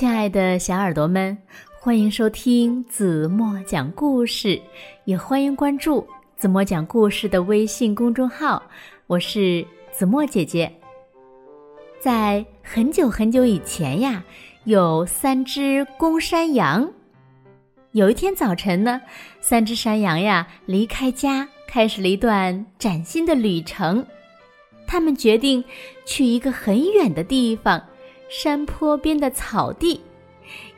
亲爱的小耳朵们，欢迎收听子墨讲故事，也欢迎关注子墨讲故事的微信公众号。我是子墨姐姐。在很久很久以前呀，有三只公山羊。有一天早晨呢，三只山羊呀离开家，开始了一段崭新的旅程。他们决定去一个很远的地方。山坡边的草地，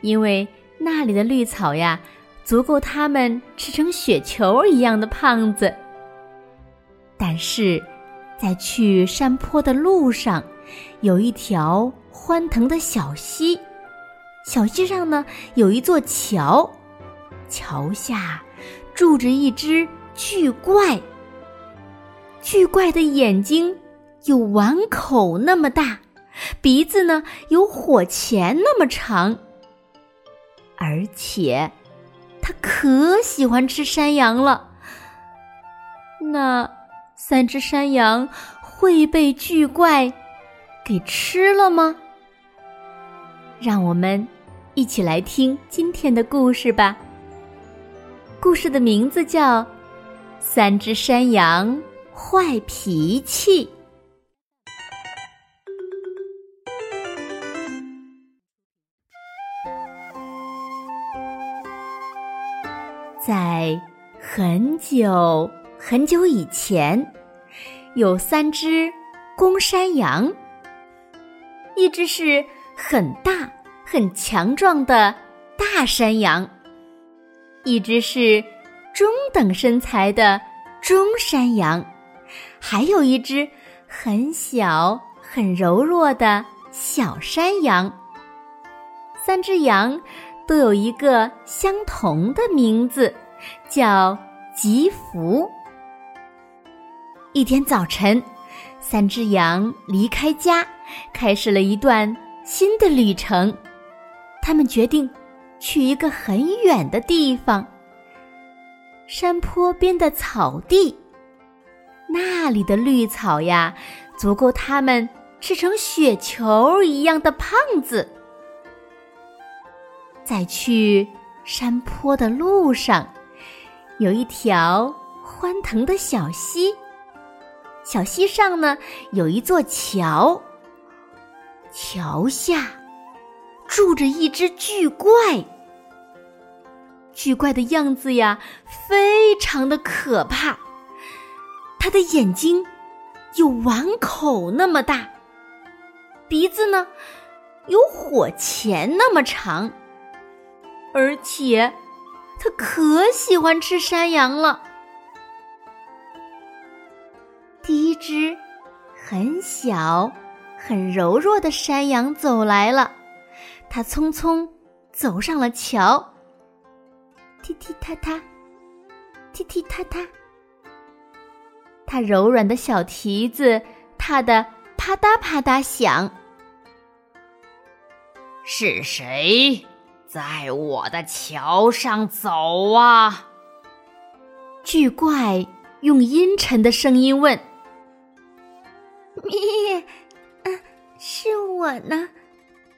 因为那里的绿草呀，足够他们吃成雪球一样的胖子。但是，在去山坡的路上，有一条欢腾的小溪，小溪上呢有一座桥，桥下住着一只巨怪。巨怪的眼睛有碗口那么大。鼻子呢有火钳那么长，而且它可喜欢吃山羊了。那三只山羊会被巨怪给吃了吗？让我们一起来听今天的故事吧。故事的名字叫《三只山羊坏脾气》。很久很久以前，有三只公山羊。一只是很大很强壮的大山羊，一只是中等身材的中山羊，还有一只很小很柔弱的小山羊。三只羊。都有一个相同的名字，叫吉福。一天早晨，三只羊离开家，开始了一段新的旅程。他们决定去一个很远的地方——山坡边的草地。那里的绿草呀，足够他们吃成雪球一样的胖子。在去山坡的路上，有一条欢腾的小溪。小溪上呢，有一座桥。桥下住着一只巨怪。巨怪的样子呀，非常的可怕。它的眼睛有碗口那么大，鼻子呢有火钳那么长。而且，他可喜欢吃山羊了。第一只很小、很柔弱的山羊走来了，它匆匆走上了桥。踢踢踏踏，踢踢踏踏，它柔软的小蹄子踏得啪嗒啪嗒响。是谁？在我的桥上走啊！巨怪用阴沉的声音问：“咪，啊，是我呢，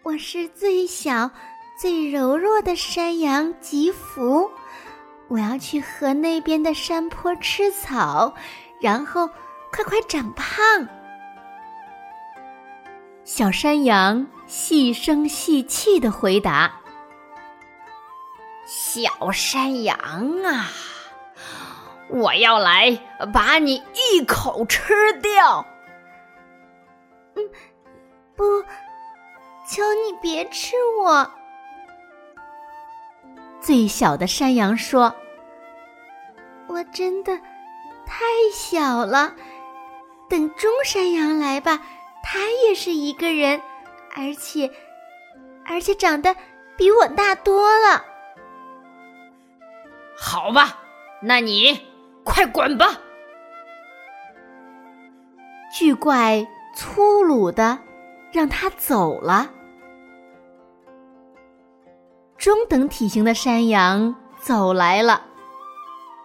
我是最小、最柔弱的山羊吉福，我要去河那边的山坡吃草，然后快快长胖。”小山羊细声细气的回答。小山羊啊，我要来把你一口吃掉！嗯，不，求你别吃我！最小的山羊说：“我真的太小了，等中山羊来吧，他也是一个人，而且，而且长得比我大多了。”好吧，那你快滚吧！巨怪粗鲁的让他走了。中等体型的山羊走来了，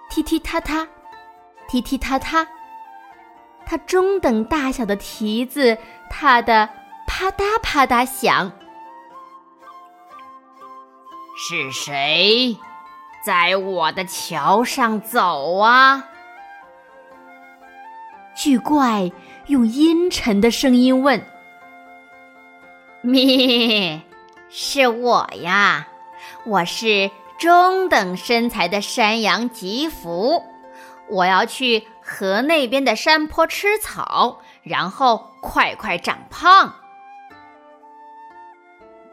踢踢踏踏，踢踢踏踏，它中等大小的蹄子踏得啪嗒啪嗒响。是谁在我的桥上走啊？巨怪用阴沉的声音问：“咪，是我呀，我是中等身材的山羊吉福，我要去河那边的山坡吃草，然后快快长胖。”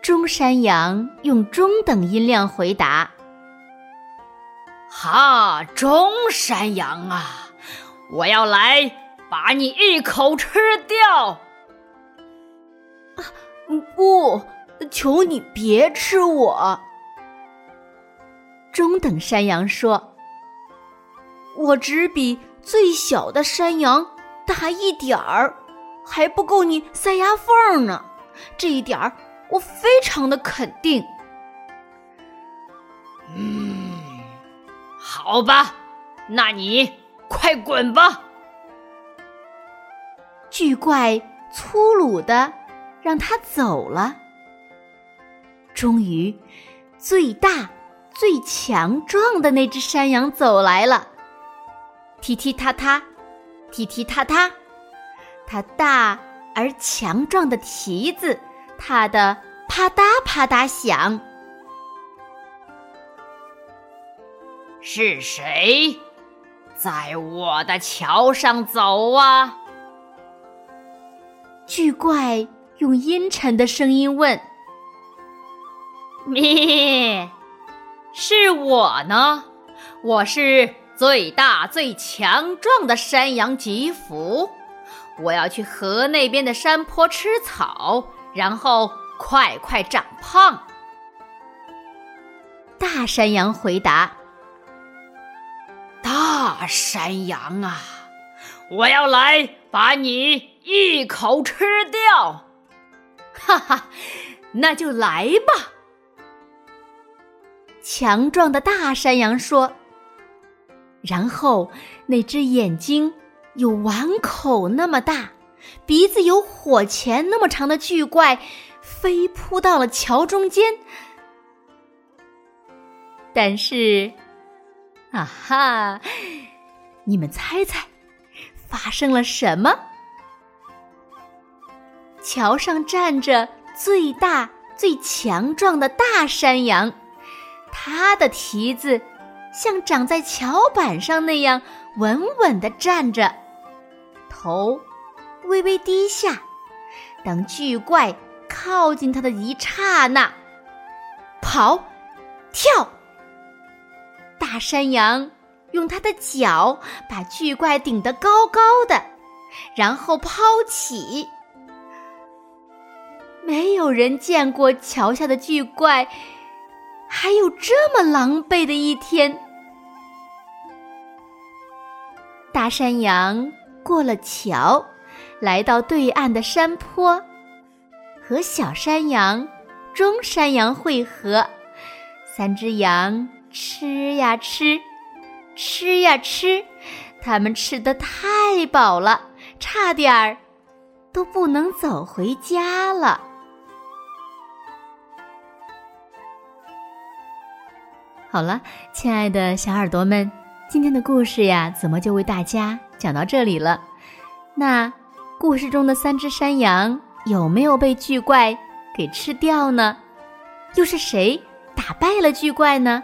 中山羊用中等音量回答：“哈，中山羊啊，我要来把你一口吃掉！啊，不，求你别吃我！”中等山羊说：“我只比最小的山羊大一点儿，还不够你塞牙缝呢，这一点儿。”我非常的肯定。好吧，那你快滚吧！巨怪粗鲁的让他走了。终于，最大、最强壮的那只山羊走来了。踢踢踏踏，踢踢踏踏，它大而强壮的蹄子。踏得啪嗒啪嗒响，是谁在我的桥上走啊？巨怪用阴沉的声音问：“咩，是我呢，我是最大最强壮的山羊吉福，我要去河那边的山坡吃草。”然后快快长胖。大山羊回答：“大山羊啊，我要来把你一口吃掉！”哈哈，那就来吧。强壮的大山羊说。然后那只眼睛有碗口那么大。鼻子有火钳那么长的巨怪，飞扑到了桥中间。但是，啊哈！你们猜猜，发生了什么？桥上站着最大最强壮的大山羊，它的蹄子像长在桥板上那样稳稳的站着，头。微微低下，当巨怪靠近它的一刹那，跑，跳。大山羊用他的脚把巨怪顶得高高的，然后抛起。没有人见过桥下的巨怪还有这么狼狈的一天。大山羊过了桥。来到对岸的山坡，和小山羊、中山羊汇合。三只羊吃呀吃，吃呀吃，他们吃的太饱了，差点儿都不能走回家了。好了，亲爱的小耳朵们，今天的故事呀，怎么就为大家讲到这里了？那。故事中的三只山羊有没有被巨怪给吃掉呢？又是谁打败了巨怪呢？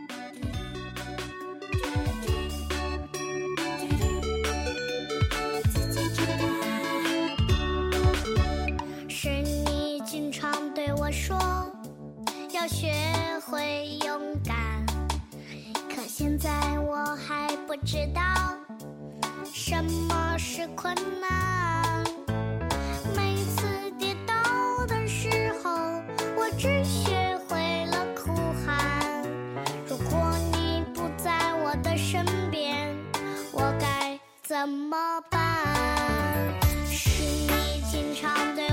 困难每次跌倒的时候我只学会了哭喊如果你不在我的身边我该怎么办？是你经常对